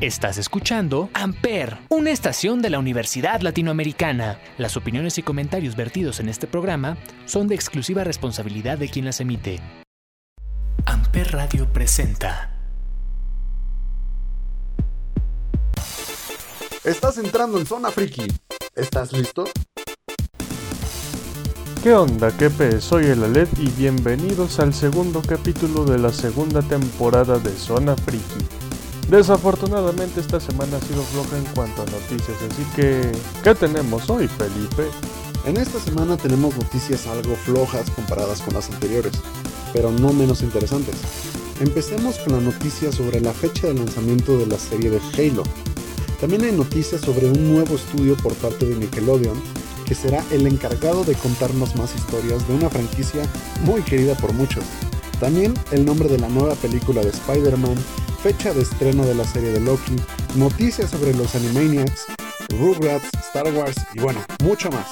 Estás escuchando Amper, una estación de la Universidad Latinoamericana. Las opiniones y comentarios vertidos en este programa son de exclusiva responsabilidad de quien las emite. Amper Radio presenta. Estás entrando en Zona Friki. ¿Estás listo? ¿Qué onda, Kepe? Soy el Aled y bienvenidos al segundo capítulo de la segunda temporada de Zona Friki. Desafortunadamente esta semana ha sido floja en cuanto a noticias, así que ¿qué tenemos hoy, Felipe? En esta semana tenemos noticias algo flojas comparadas con las anteriores, pero no menos interesantes. Empecemos con la noticia sobre la fecha de lanzamiento de la serie de Halo. También hay noticias sobre un nuevo estudio por parte de Nickelodeon que será el encargado de contarnos más historias de una franquicia muy querida por muchos. También el nombre de la nueva película de Spider-Man fecha de estreno de la serie de Loki, noticias sobre los Animaniacs, Rugrats, Star Wars y bueno, mucho más.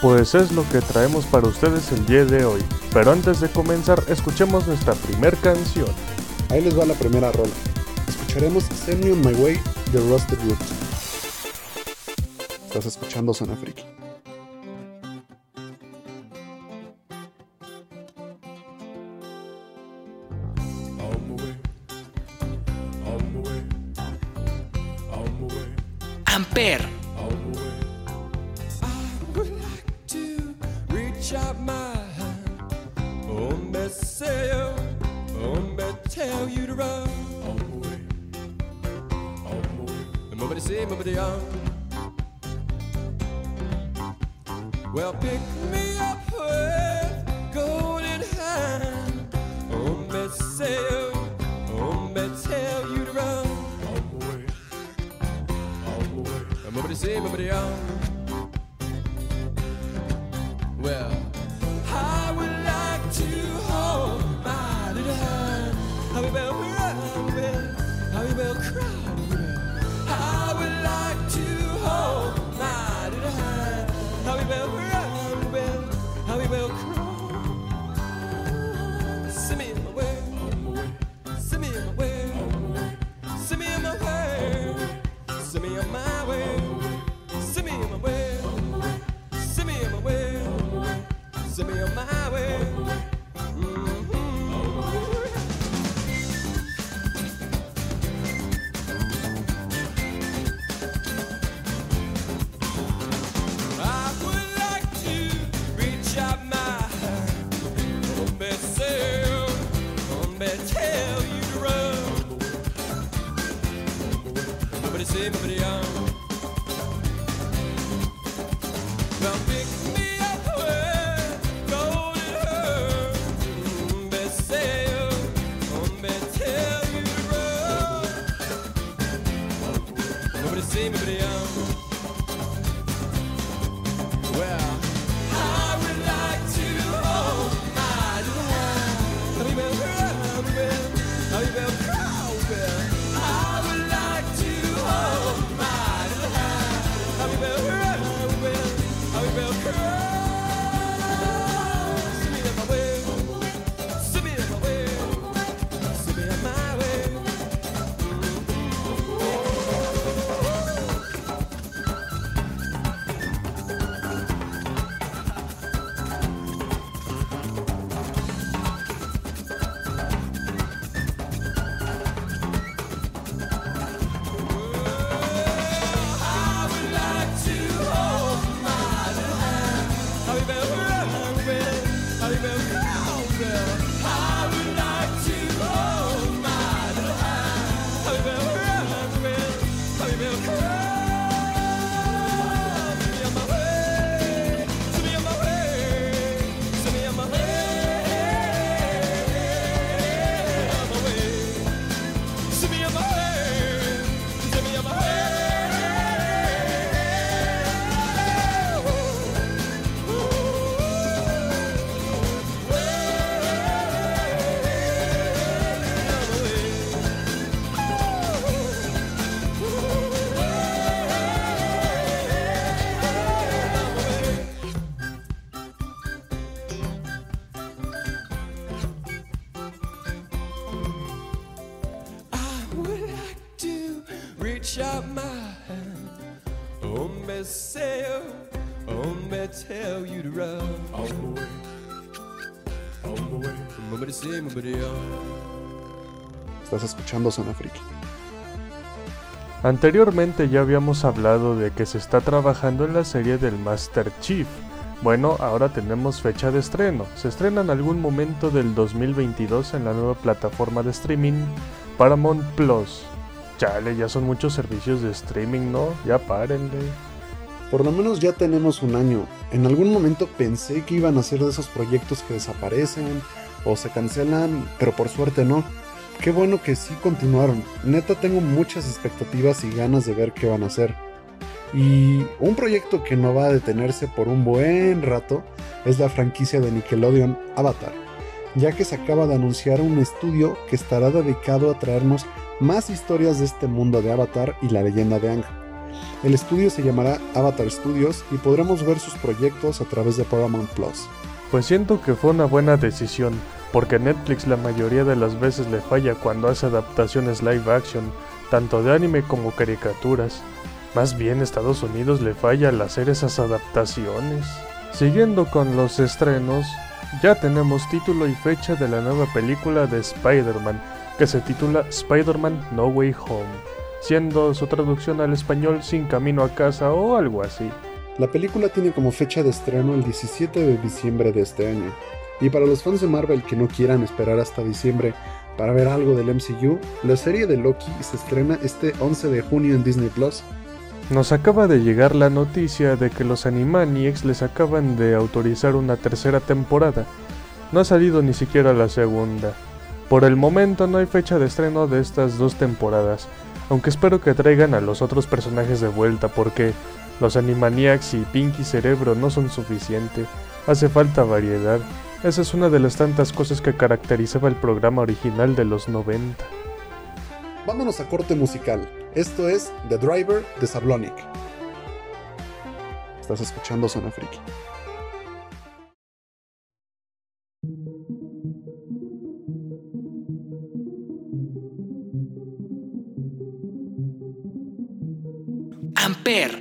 Pues es lo que traemos para ustedes el día de hoy. Pero antes de comenzar, escuchemos nuestra primer canción. Ahí les va la primera rola. Escucharemos Send Me On My Way de Rusted Roots. Estás escuchando Zona Friki. On. Well, pick me e brilhão Estás escuchando Zona Friki. Anteriormente ya habíamos hablado de que se está trabajando en la serie del Master Chief. Bueno, ahora tenemos fecha de estreno. Se estrena en algún momento del 2022 en la nueva plataforma de streaming Paramount Plus. Chale, ya son muchos servicios de streaming, ¿no? Ya párenle. Por lo menos ya tenemos un año. En algún momento pensé que iban a ser de esos proyectos que desaparecen o se cancelan, pero por suerte no. Qué bueno que sí continuaron. Neta tengo muchas expectativas y ganas de ver qué van a hacer. Y un proyecto que no va a detenerse por un buen rato es la franquicia de Nickelodeon Avatar, ya que se acaba de anunciar un estudio que estará dedicado a traernos más historias de este mundo de Avatar y la leyenda de Aang. El estudio se llamará Avatar Studios y podremos ver sus proyectos a través de Paramount Plus. Pues siento que fue una buena decisión, porque Netflix la mayoría de las veces le falla cuando hace adaptaciones live action, tanto de anime como caricaturas. Más bien Estados Unidos le falla al hacer esas adaptaciones. Siguiendo con los estrenos, ya tenemos título y fecha de la nueva película de Spider-Man, que se titula Spider-Man No Way Home, siendo su traducción al español Sin Camino a Casa o algo así. La película tiene como fecha de estreno el 17 de diciembre de este año. Y para los fans de Marvel que no quieran esperar hasta diciembre para ver algo del MCU, la serie de Loki se estrena este 11 de junio en Disney Plus. Nos acaba de llegar la noticia de que los Animaniacs les acaban de autorizar una tercera temporada. No ha salido ni siquiera la segunda. Por el momento no hay fecha de estreno de estas dos temporadas, aunque espero que traigan a los otros personajes de vuelta porque los Animaniacs y Pinky Cerebro no son suficiente. Hace falta variedad. Esa es una de las tantas cosas que caracterizaba el programa original de los 90. Vámonos a corte musical. Esto es The Driver de Sablonic. Estás escuchando Zona Friki. Amper.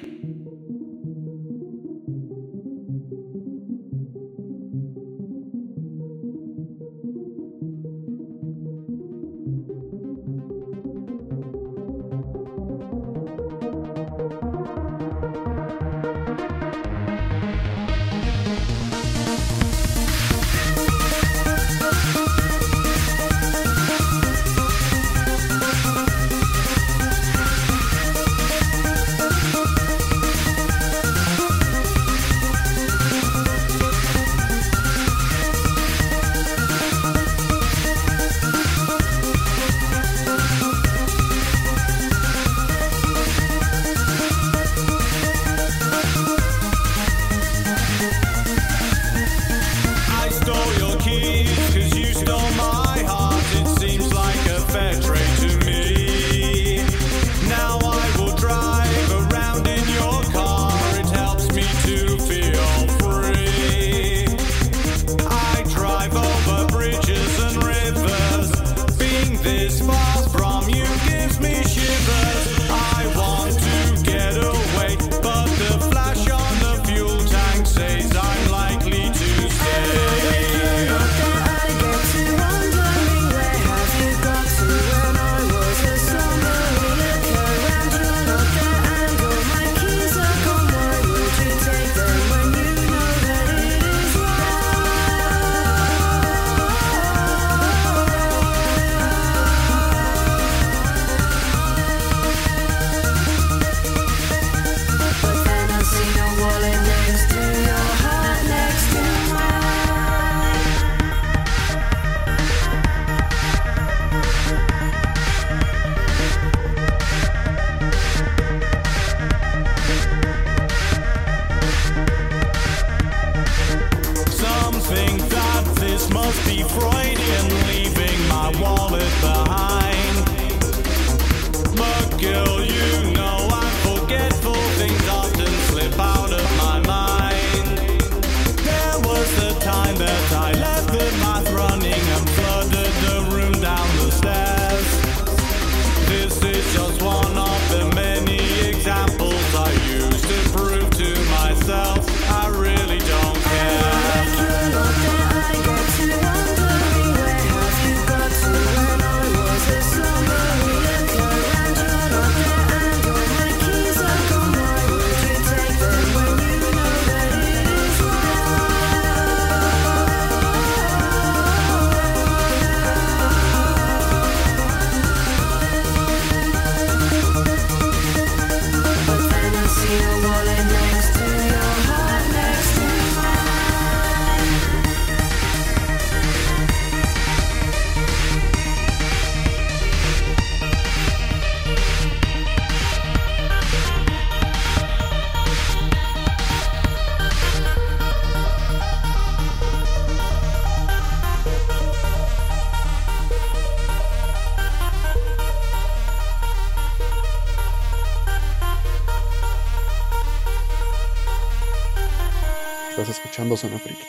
Estás escuchando Zona Friki.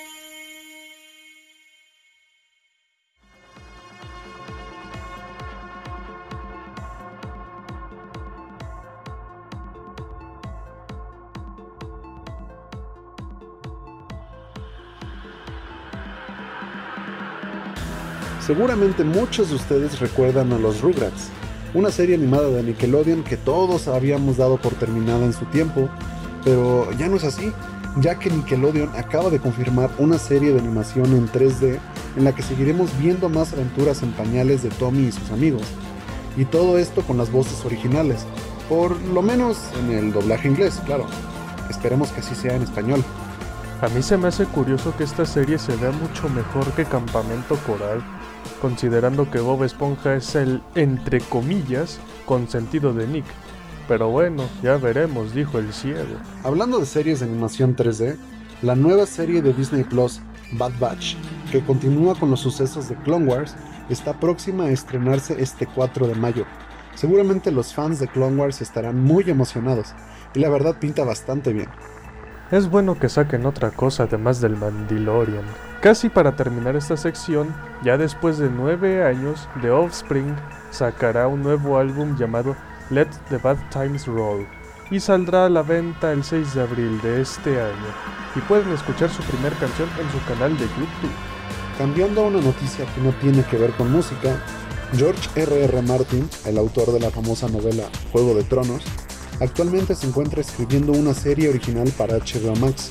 Seguramente muchos de ustedes recuerdan a los Rugrats, una serie animada de Nickelodeon que todos habíamos dado por terminada en su tiempo, pero ya no es así, ya que Nickelodeon acaba de confirmar una serie de animación en 3D en la que seguiremos viendo más aventuras en pañales de Tommy y sus amigos, y todo esto con las voces originales, por lo menos en el doblaje inglés, claro. Esperemos que así sea en español. A mí se me hace curioso que esta serie se vea mucho mejor que Campamento Coral, considerando que Bob Esponja es el, entre comillas, consentido de Nick. Pero bueno, ya veremos, dijo el ciego. Hablando de series de animación 3D, la nueva serie de Disney Plus, Bad Batch, que continúa con los sucesos de Clone Wars, está próxima a estrenarse este 4 de mayo. Seguramente los fans de Clone Wars estarán muy emocionados, y la verdad pinta bastante bien. Es bueno que saquen otra cosa además del Mandalorian. Casi para terminar esta sección, ya después de nueve años, The Offspring sacará un nuevo álbum llamado Let the Bad Times Roll y saldrá a la venta el 6 de abril de este año y pueden escuchar su primera canción en su canal de YouTube. Cambiando a una noticia que no tiene que ver con música, George R.R. R. Martin, el autor de la famosa novela Juego de Tronos, actualmente se encuentra escribiendo una serie original para HBO Max.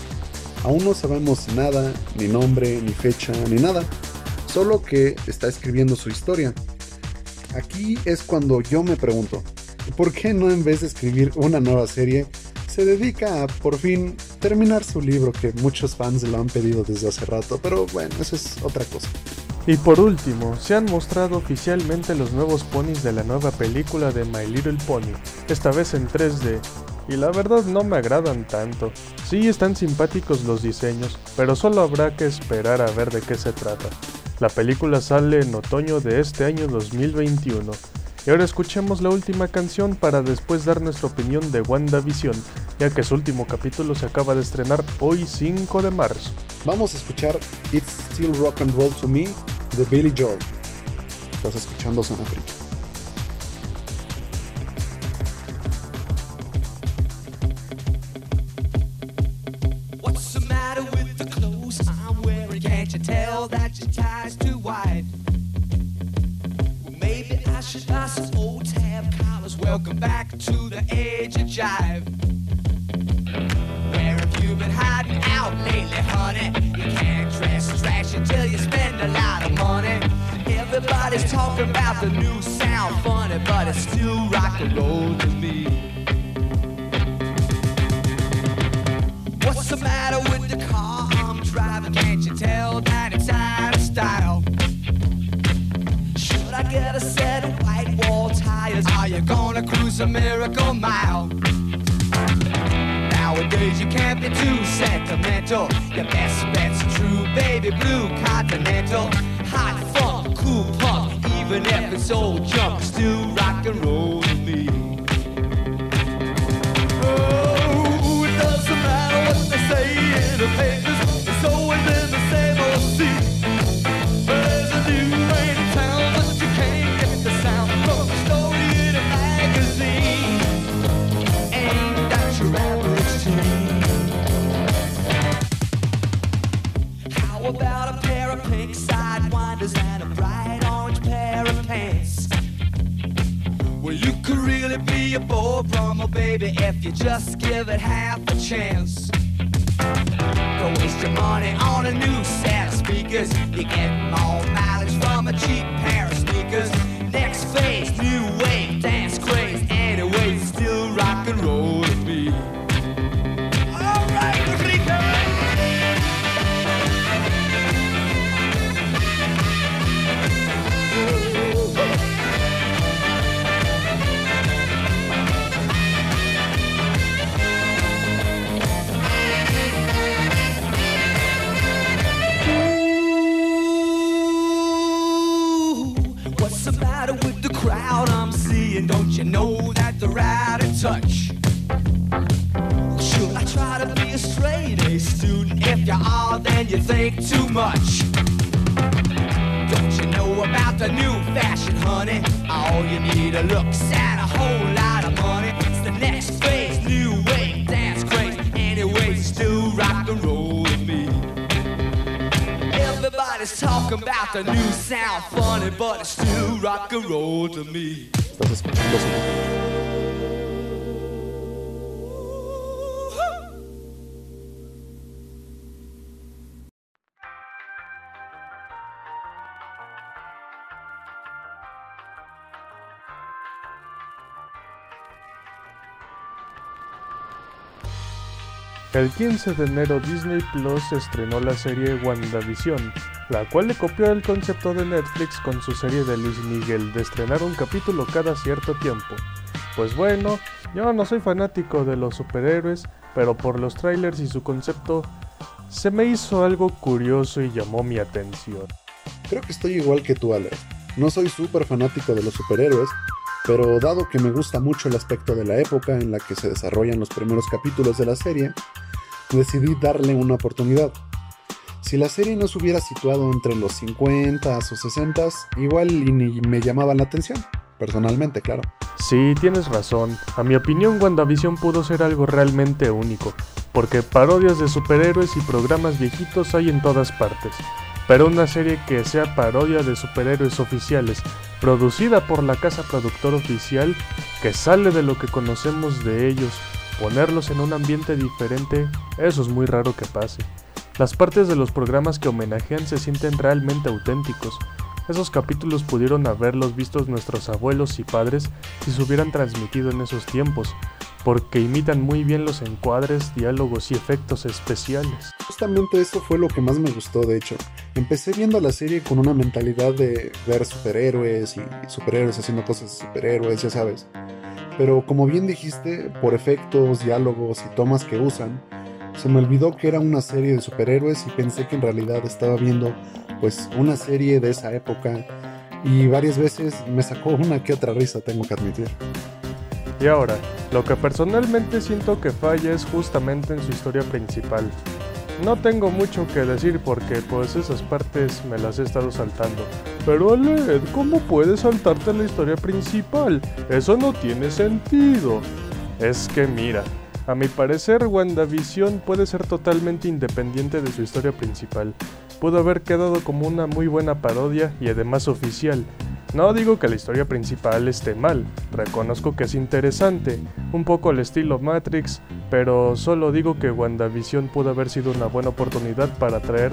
Aún no sabemos nada, ni nombre, ni fecha, ni nada, solo que está escribiendo su historia. Aquí es cuando yo me pregunto, ¿por qué no en vez de escribir una nueva serie, se dedica a por fin terminar su libro que muchos fans lo han pedido desde hace rato? Pero bueno, eso es otra cosa. Y por último, se han mostrado oficialmente los nuevos ponis de la nueva película de My Little Pony, esta vez en 3D, y la verdad no me agradan tanto. Sí están simpáticos los diseños, pero solo habrá que esperar a ver de qué se trata. La película sale en otoño de este año 2021. Y ahora escuchemos la última canción para después dar nuestra opinión de WandaVision, ya que su último capítulo se acaba de estrenar hoy 5 de marzo. Vamos a escuchar It's Still Rock and Roll to Me de Billy Joel. Estás escuchando Zona Friki. Everybody's talking about the new sound funny, but it's still rock and roll to me. What's the matter with the car I'm driving? Can't you tell that it's out of style? Should I get a set of white wall tires? Are you gonna cruise a miracle mile? Nowadays you can't be too sentimental. Your best bet's true baby blue continental. Hot punk, even if it's old junk, still rock and roll to me. Oh, it doesn't matter what they say in the just give it half a chance. Don't waste your money on a new set of speakers. You get more mileage from a cheap pair the new sound, funny, but it's still rock and roll to me. El 15 de enero Disney Plus estrenó la serie WandaVision, la cual le copió el concepto de Netflix con su serie de Luis Miguel de estrenar un capítulo cada cierto tiempo. Pues bueno, yo no soy fanático de los superhéroes, pero por los trailers y su concepto se me hizo algo curioso y llamó mi atención. Creo que estoy igual que tú, Ale. No soy súper fanático de los superhéroes, pero dado que me gusta mucho el aspecto de la época en la que se desarrollan los primeros capítulos de la serie, decidí darle una oportunidad. Si la serie no se hubiera situado entre los 50 o 60, igual y ni me llamaba la atención, personalmente, claro. Sí, tienes razón. A mi opinión, WandaVision pudo ser algo realmente único, porque parodias de superhéroes y programas viejitos hay en todas partes. Pero una serie que sea parodia de superhéroes oficiales, producida por la casa productora oficial, que sale de lo que conocemos de ellos, ponerlos en un ambiente diferente, eso es muy raro que pase. Las partes de los programas que homenajean se sienten realmente auténticos. Esos capítulos pudieron haberlos vistos nuestros abuelos y padres si se hubieran transmitido en esos tiempos, porque imitan muy bien los encuadres, diálogos y efectos especiales. Justamente eso fue lo que más me gustó, de hecho. Empecé viendo la serie con una mentalidad de ver superhéroes y superhéroes haciendo cosas de superhéroes, ya sabes. Pero como bien dijiste, por efectos, diálogos y tomas que usan, se me olvidó que era una serie de superhéroes y pensé que en realidad estaba viendo pues una serie de esa época y varias veces me sacó una que otra risa, tengo que admitir. Y ahora, lo que personalmente siento que falla es justamente en su historia principal. No tengo mucho que decir porque pues esas partes me las he estado saltando. Pero Aled, ¿cómo puedes saltarte la historia principal? Eso no tiene sentido. Es que mira, a mi parecer WandaVision puede ser totalmente independiente de su historia principal. Pudo haber quedado como una muy buena parodia y además oficial. No digo que la historia principal esté mal, reconozco que es interesante, un poco al estilo Matrix, pero solo digo que WandaVision pudo haber sido una buena oportunidad para atraer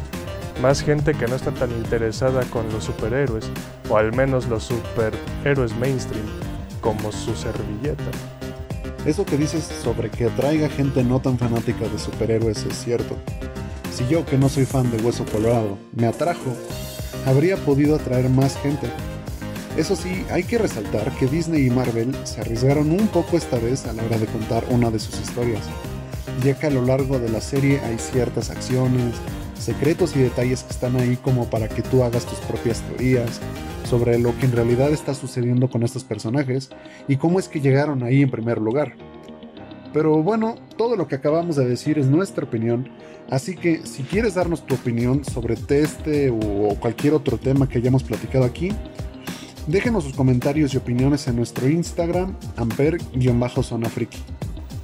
más gente que no está tan interesada con los superhéroes, o al menos los superhéroes mainstream, como su servilleta. Eso que dices sobre que atraiga gente no tan fanática de superhéroes es cierto. Si yo, que no soy fan de Hueso Colorado, me atrajo, habría podido atraer más gente. Eso sí, hay que resaltar que Disney y Marvel se arriesgaron un poco esta vez a la hora de contar una de sus historias, ya que a lo largo de la serie hay ciertas acciones, secretos y detalles que están ahí como para que tú hagas tus propias teorías sobre lo que en realidad está sucediendo con estos personajes y cómo es que llegaron ahí en primer lugar. Pero bueno, todo lo que acabamos de decir es nuestra opinión, así que si quieres darnos tu opinión sobre este o cualquier otro tema que hayamos platicado aquí, déjenos sus comentarios y opiniones en nuestro Instagram, amper-zona friki.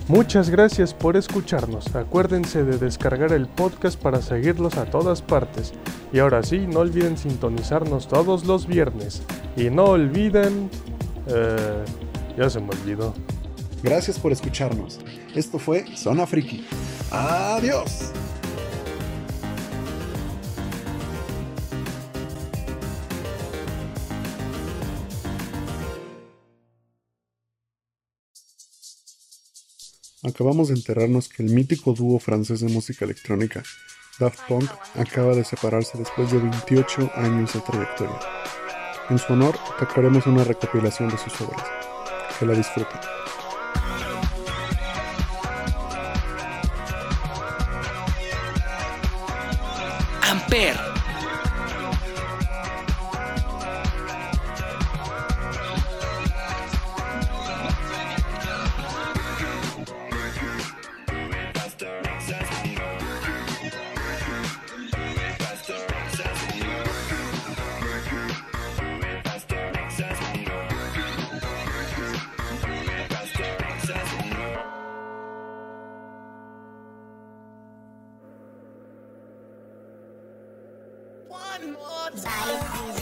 Muchas gracias por escucharnos. Acuérdense de descargar el podcast para seguirlos a todas partes. Y ahora sí, no olviden sintonizarnos todos los viernes. Y no olviden... Eh, ya se me olvidó. Gracias por escucharnos. Esto fue Zona Friki. Adiós. Acabamos de enterarnos que el mítico dúo francés de música electrónica, Daft Punk, acaba de separarse después de 28 años de trayectoria. En su honor, tocaremos una recopilación de sus obras. Que la disfruten. Amper. Bye.